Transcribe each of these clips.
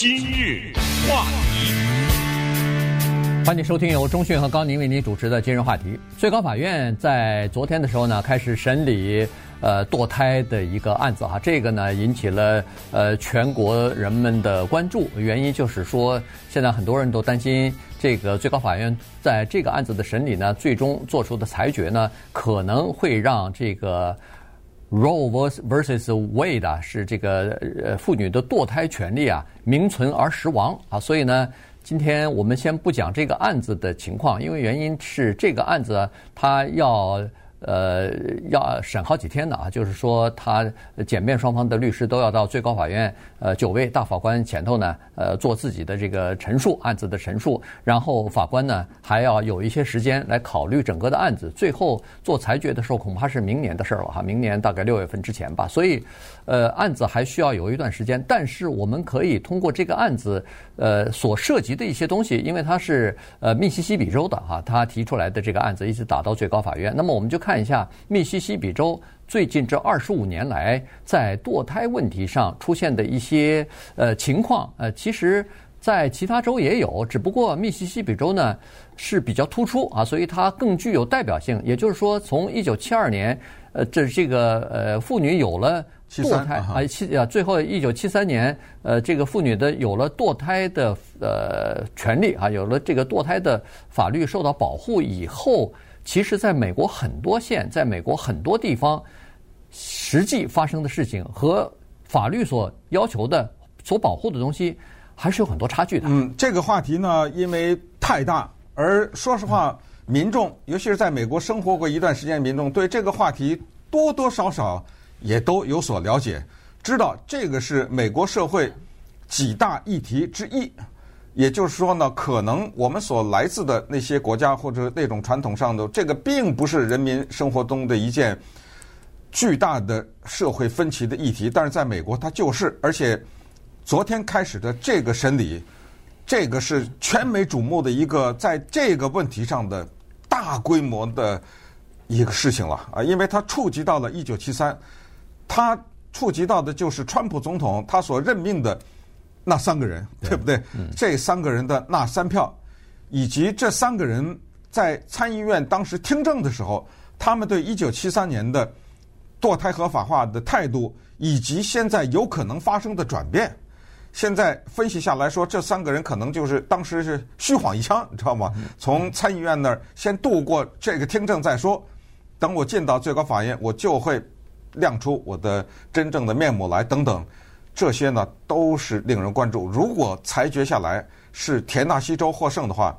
今日话题，欢迎收听由中讯和高宁为您主持的今日话题。最高法院在昨天的时候呢，开始审理呃堕胎的一个案子哈，这个呢引起了呃全国人们的关注。原因就是说，现在很多人都担心，这个最高法院在这个案子的审理呢，最终做出的裁决呢，可能会让这个。Role vs. Wade 啊，是这个呃妇女的堕胎权利啊名存而实亡啊，所以呢，今天我们先不讲这个案子的情况，因为原因是这个案子它要。呃，要审好几天的啊，就是说，他检辩双方的律师都要到最高法院，呃，九位大法官前头呢，呃，做自己的这个陈述，案子的陈述，然后法官呢还要有一些时间来考虑整个的案子，最后做裁决的时候恐怕是明年的事儿了哈，明年大概六月份之前吧，所以，呃，案子还需要有一段时间，但是我们可以通过这个案子，呃，所涉及的一些东西，因为它是呃密西西比州的哈，他提出来的这个案子一直打到最高法院，那么我们就看。看一下密西西比州最近这二十五年来在堕胎问题上出现的一些呃情况，呃，其实，在其他州也有，只不过密西西比州呢是比较突出啊，所以它更具有代表性。也就是说，从一九七二年，呃，这这个呃妇女有了堕胎啊，七啊，最后一九七三年，呃，这个妇女的有了堕胎的呃权利啊，有了这个堕胎的法律受到保护以后。其实，在美国很多县，在美国很多地方，实际发生的事情和法律所要求的、所保护的东西，还是有很多差距的。嗯，这个话题呢，因为太大，而说实话，民众，尤其是在美国生活过一段时间的民众，对这个话题多多少少也都有所了解，知道这个是美国社会几大议题之一。也就是说呢，可能我们所来自的那些国家或者那种传统上的这个，并不是人民生活中的一件巨大的社会分歧的议题，但是在美国它就是。而且昨天开始的这个 审理，这个是全美瞩目的一个在这个问题上的大规模的一个事情了啊，因为它触及到了一九七三，它触及到的就是川普总统他所任命的。那三个人对不对？嗯、这三个人的那三票，以及这三个人在参议院当时听证的时候，他们对一九七三年的堕胎合法化的态度，以及现在有可能发生的转变，现在分析下来说，这三个人可能就是当时是虚晃一枪，你知道吗？从参议院那儿先度过这个听证再说，等我进到最高法院，我就会亮出我的真正的面目来，等等。这些呢都是令人关注。如果裁决下来是田纳西州获胜的话，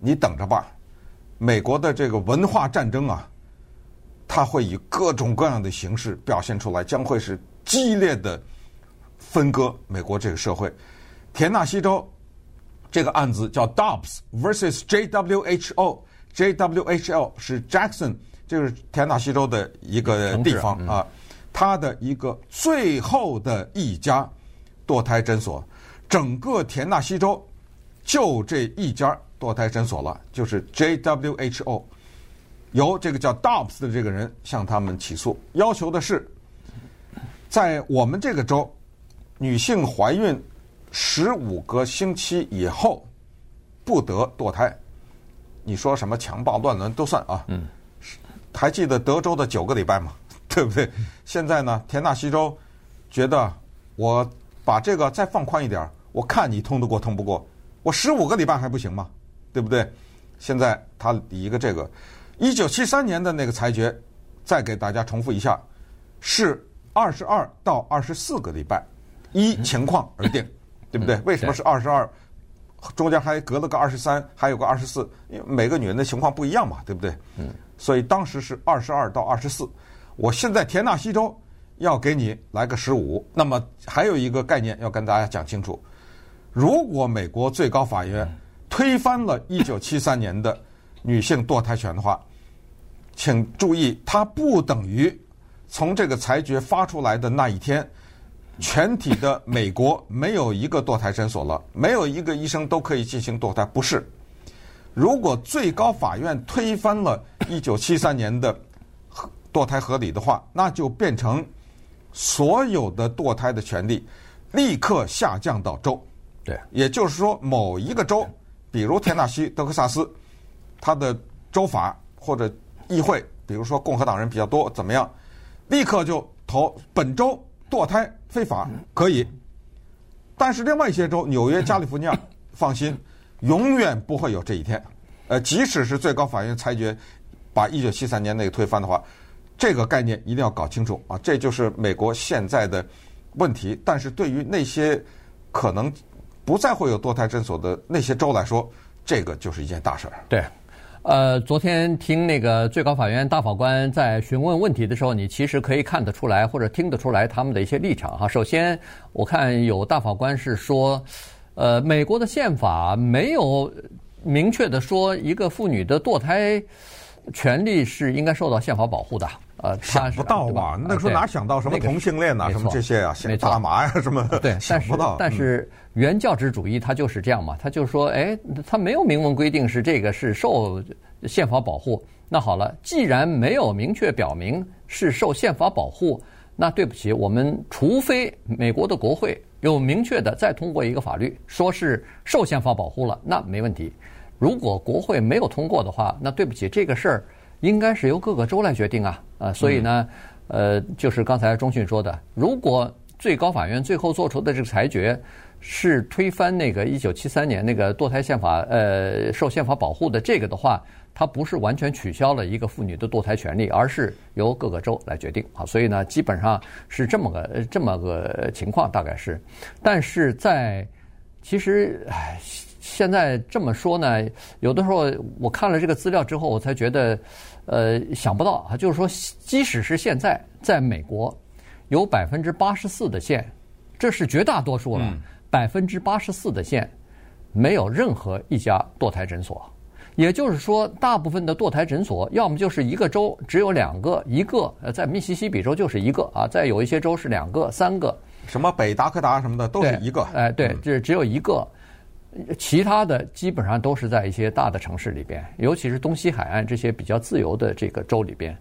你等着吧。美国的这个文化战争啊，它会以各种各样的形式表现出来，将会是激烈的分割美国这个社会。田纳西州这个案子叫 Dobbs versus JWHO，JWHO 是 Jackson，就是田纳西州的一个地方啊。他的一个最后的一家堕胎诊所，整个田纳西州就这一家堕胎诊所了，就是 JWHO，由这个叫 Dobbs 的这个人向他们起诉，要求的是，在我们这个州，女性怀孕十五个星期以后不得堕胎。你说什么强暴乱伦都算啊？嗯，还记得德州的九个礼拜吗？对不对？现在呢，田纳西州觉得我把这个再放宽一点，我看你通得过通不过。我十五个礼拜还不行吗？对不对？现在他以一个这个一九七三年的那个裁决，再给大家重复一下，是二十二到二十四个礼拜，依情况而定，对不对？为什么是二十二？中间还隔了个二十三，还有个二十四，因为每个女人的情况不一样嘛，对不对？嗯。所以当时是二十二到二十四。我现在田纳西州要给你来个十五，那么还有一个概念要跟大家讲清楚：如果美国最高法院推翻了一九七三年的女性堕胎权的话，请注意，它不等于从这个裁决发出来的那一天，全体的美国没有一个堕胎诊所了，没有一个医生都可以进行堕胎。不是，如果最高法院推翻了一九七三年的。堕胎合理的话，那就变成所有的堕胎的权利立刻下降到州，对，也就是说，某一个州，比如田纳西、德克萨斯，它的州法或者议会，比如说共和党人比较多，怎么样，立刻就投本州堕胎非法可以。但是另外一些州，纽约、加利福尼亚，放心，永远不会有这一天。呃，即使是最高法院裁决把一九七三年那个推翻的话，这个概念一定要搞清楚啊！这就是美国现在的问题。但是对于那些可能不再会有堕胎诊所的那些州来说，这个就是一件大事儿。对，呃，昨天听那个最高法院大法官在询问问题的时候，你其实可以看得出来或者听得出来他们的一些立场哈。首先，我看有大法官是说，呃，美国的宪法没有明确的说一个妇女的堕胎权利是应该受到宪法保护的。呃，想不到吧？那时候哪想到什么同性恋呐，什么这些啊，大麻呀什么？对，想不到。但是原教旨主义它就是这样嘛，他就说，哎，他没有明文规定是这个是受宪法保护。那好了，既然没有明确表明是受宪法保护，那对不起，我们除非美国的国会有明确的再通过一个法律，说是受宪法保护了，那没问题。如果国会没有通过的话，那对不起，这个事儿。应该是由各个州来决定啊，呃，所以呢，呃，就是刚才中讯说的，如果最高法院最后做出的这个裁决是推翻那个一九七三年那个堕胎宪法，呃，受宪法保护的这个的话，它不是完全取消了一个妇女的堕胎权利，而是由各个州来决定啊，所以呢，基本上是这么个这么个情况，大概是，但是在其实，唉。现在这么说呢，有的时候我看了这个资料之后，我才觉得，呃，想不到啊，就是说，即使是现在，在美国，有百分之八十四的县，这是绝大多数了，百分之八十四的县没有任何一家堕胎诊所，也就是说，大部分的堕胎诊所要么就是一个州只有两个，一个呃，在密西西比州就是一个啊，在有一些州是两个、三个，什么北达科达什么的都是一个，哎，对，这只有一个。其他的基本上都是在一些大的城市里边，尤其是东西海岸这些比较自由的这个州里边。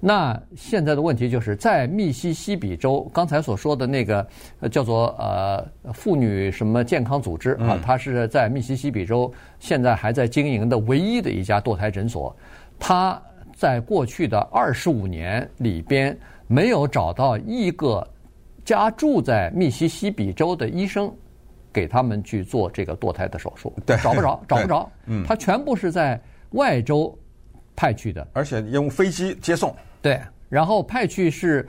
那现在的问题就是在密西西比州，刚才所说的那个叫做呃妇女什么健康组织啊，它是在密西西比州现在还在经营的唯一的一家堕胎诊所。它在过去的二十五年里边没有找到一个家住在密西西比州的医生。给他们去做这个堕胎的手术，对，找不着，找不着，嗯，他全部是在外州派去的，而且用飞机接送，对，然后派去是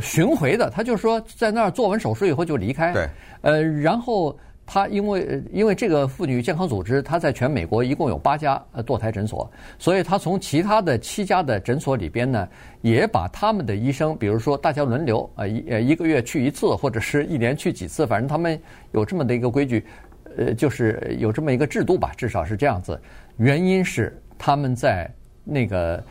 巡回的，他就说在那儿做完手术以后就离开，对，呃，然后。他因为因为这个妇女健康组织，他在全美国一共有八家呃堕胎诊所，所以他从其他的七家的诊所里边呢，也把他们的医生，比如说大家轮流啊一呃一个月去一次，或者是一年去几次，反正他们有这么的一个规矩，呃，就是有这么一个制度吧，至少是这样子。原因是他们在那个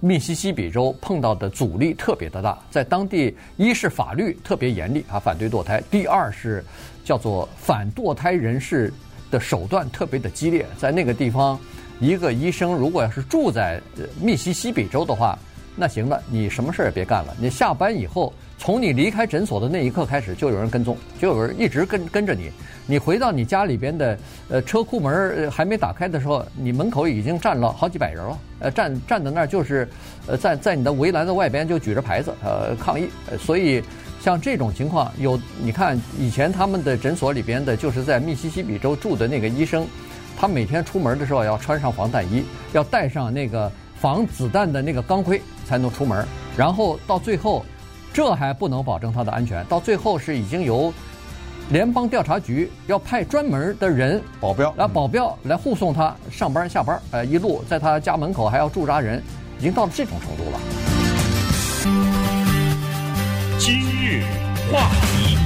密西西比州碰到的阻力特别的大，在当地一是法律特别严厉啊，反对堕胎；第二是。叫做反堕胎人士的手段特别的激烈，在那个地方，一个医生如果要是住在密西西比州的话，那行了，你什么事儿也别干了。你下班以后，从你离开诊所的那一刻开始，就有人跟踪，就有人一直跟跟着你。你回到你家里边的呃车库门还没打开的时候，你门口已经站了好几百人了，呃站站在那儿就是呃在在你的围栏的外边就举着牌子呃抗议，所以。像这种情况有，你看以前他们的诊所里边的，就是在密西西比州住的那个医生，他每天出门的时候要穿上防弹衣，要带上那个防子弹的那个钢盔才能出门。然后到最后，这还不能保证他的安全，到最后是已经由联邦调查局要派专门的人保镖来保镖来护送他上班下班，呃，一路在他家门口还要驻扎人，已经到了这种程度了。今日话题，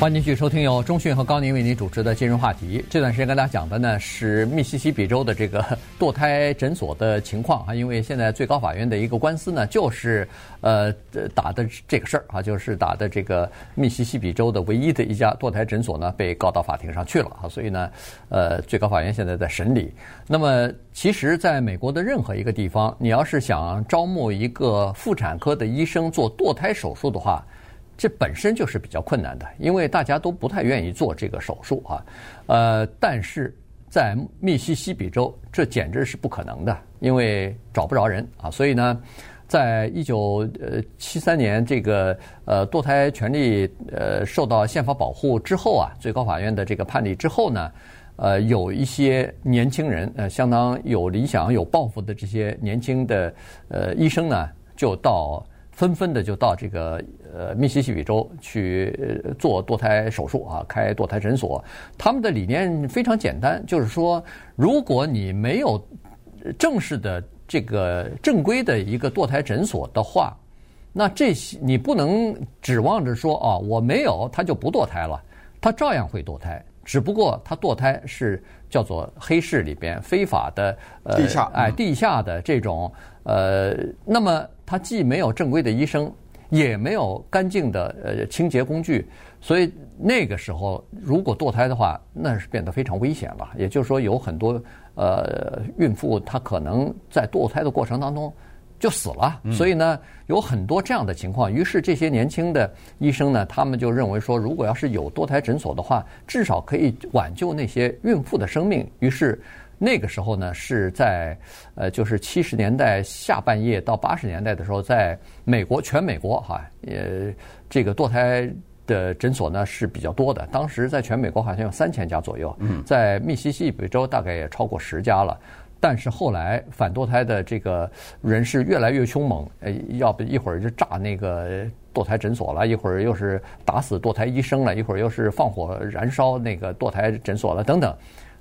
欢迎继续收听由中讯和高宁为您主持的今日话题。这段时间跟大家讲的呢是密西西比州的这个堕胎诊所的情况啊，因为现在最高法院的一个官司呢，就是呃打的这个事儿啊，就是打的这个密西西比州的唯一的一家堕胎诊所呢被告到法庭上去了啊，所以呢，呃，最高法院现在在审理。那么。其实，在美国的任何一个地方，你要是想招募一个妇产科的医生做堕胎手术的话，这本身就是比较困难的，因为大家都不太愿意做这个手术啊。呃，但是在密西西比州，这简直是不可能的，因为找不着人啊。所以呢，在一九呃七三年这个呃堕胎权利呃受到宪法保护之后啊，最高法院的这个判例之后呢，呃，有一些年轻人呃相当有理想、有抱负的这些年轻的呃医生呢，就到。纷纷的就到这个呃密西西比州去做堕胎手术啊，开堕胎诊所。他们的理念非常简单，就是说，如果你没有正式的这个正规的一个堕胎诊所的话，那这些你不能指望着说啊，我没有他就不堕胎了，他照样会堕胎，只不过他堕胎是叫做黑市里边非法的呃地下哎地下的这种呃那么。他既没有正规的医生，也没有干净的呃清洁工具，所以那个时候如果堕胎的话，那是变得非常危险了。也就是说，有很多呃孕妇她可能在堕胎的过程当中就死了。所以呢，有很多这样的情况。于是这些年轻的医生呢，他们就认为说，如果要是有堕胎诊所的话，至少可以挽救那些孕妇的生命。于是。那个时候呢，是在呃，就是七十年代下半叶到八十年代的时候，在美国全美国哈，呃，这个堕胎的诊所呢是比较多的。当时在全美国好像有三千家左右，在密西西比州大概也超过十家了。但是后来反堕胎的这个人是越来越凶猛，呃，要不一会儿就炸那个堕胎诊所了，一会儿又是打死堕胎医生了，一会儿又是放火燃烧那个堕胎诊所了，等等。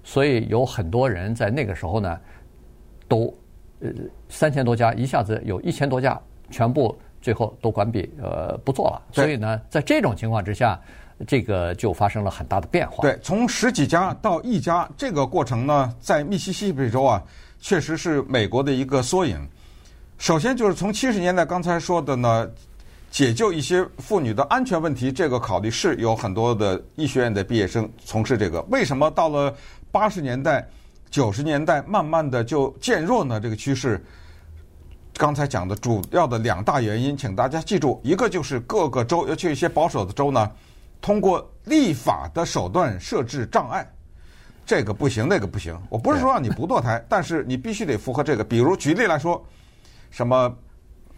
所以有很多人在那个时候呢，都呃三千多家，一下子有一千多家，全部最后都关闭，呃不做了。所以呢，在这种情况之下，这个就发生了很大的变化。对，从十几家到一家，这个过程呢，在密西西比州啊，确实是美国的一个缩影。首先就是从七十年代刚才说的呢，解救一些妇女的安全问题，这个考虑是有很多的医学院的毕业生从事这个。为什么到了八十年代、九十年代，慢慢的就渐弱呢？这个趋势，刚才讲的主要的两大原因，请大家记住：一个就是各个州，尤其一些保守的州呢，通过立法的手段设置障碍，这个不行，那个不行。我不是说让你不堕胎，但是你必须得符合这个。比如举例来说，什么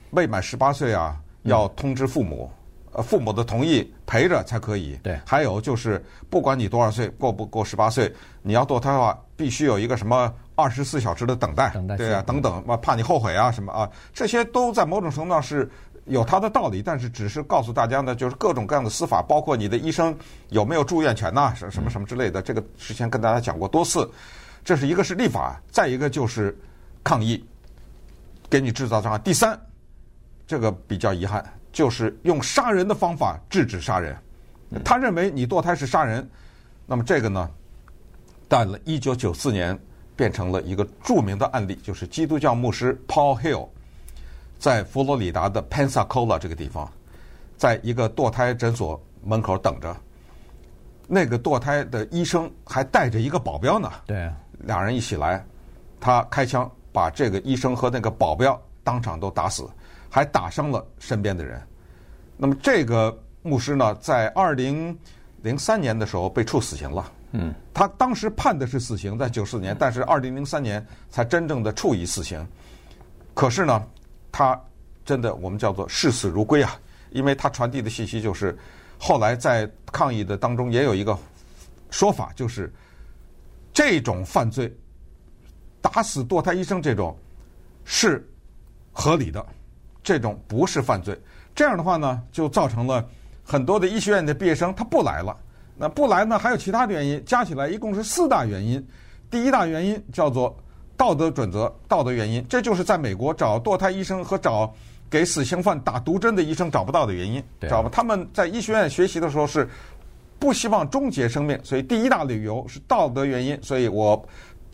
未满十八岁啊，要通知父母。呃，父母的同意陪着才可以。对，还有就是，不管你多少岁，过不过十八岁，你要堕胎的话，必须有一个什么二十四小时的等待。等待。对啊，等等，怕你后悔啊什么啊，这些都在某种程度上是有它的道理，但是只是告诉大家呢，就是各种各样的司法，包括你的医生有没有住院权呐，什什么什么之类的，这个之前跟大家讲过多次。这是一个是立法，再一个就是抗议，给你制造障碍。第三，这个比较遗憾。就是用杀人的方法制止杀人，他认为你堕胎是杀人，那么这个呢，到了一九九四年变成了一个著名的案例，就是基督教牧师 Paul Hill 在佛罗里达的 Pensacola 这个地方，在一个堕胎诊所门口等着，那个堕胎的医生还带着一个保镖呢，对，两人一起来，他开枪把这个医生和那个保镖当场都打死。还打伤了身边的人。那么这个牧师呢，在二零零三年的时候被处死刑了。嗯，他当时判的是死刑，在九四年，但是二零零三年才真正的处以死刑。可是呢，他真的我们叫做视死如归啊，因为他传递的信息就是，后来在抗议的当中也有一个说法，就是这种犯罪，打死堕胎医生这种是合理的。这种不是犯罪，这样的话呢，就造成了很多的医学院的毕业生他不来了。那不来呢，还有其他的原因，加起来一共是四大原因。第一大原因叫做道德准则、道德原因，这就是在美国找堕胎医生和找给死刑犯打毒针的医生找不到的原因，知道吧？他们在医学院学习的时候是不希望终结生命，所以第一大理由是道德原因，所以我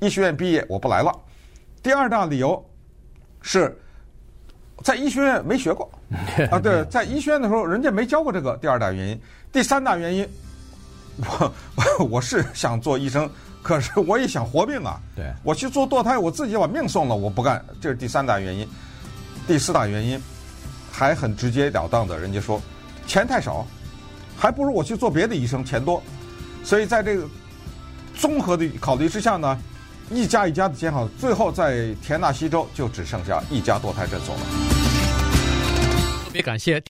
医学院毕业我不来了。第二大理由是。在医学院没学过 啊，对，在医学院的时候，人家没教过这个。第二大原因，第三大原因，我 我是想做医生，可是我也想活命啊。对，我去做堕胎，我自己把命送了，我不干。这是第三大原因。第四大原因，还很直截了当的，人家说，钱太少，还不如我去做别的医生钱多。所以在这个综合的考虑之下呢，一家一家的建好，最后在田纳西州就只剩下一家堕胎诊所了。特别感谢。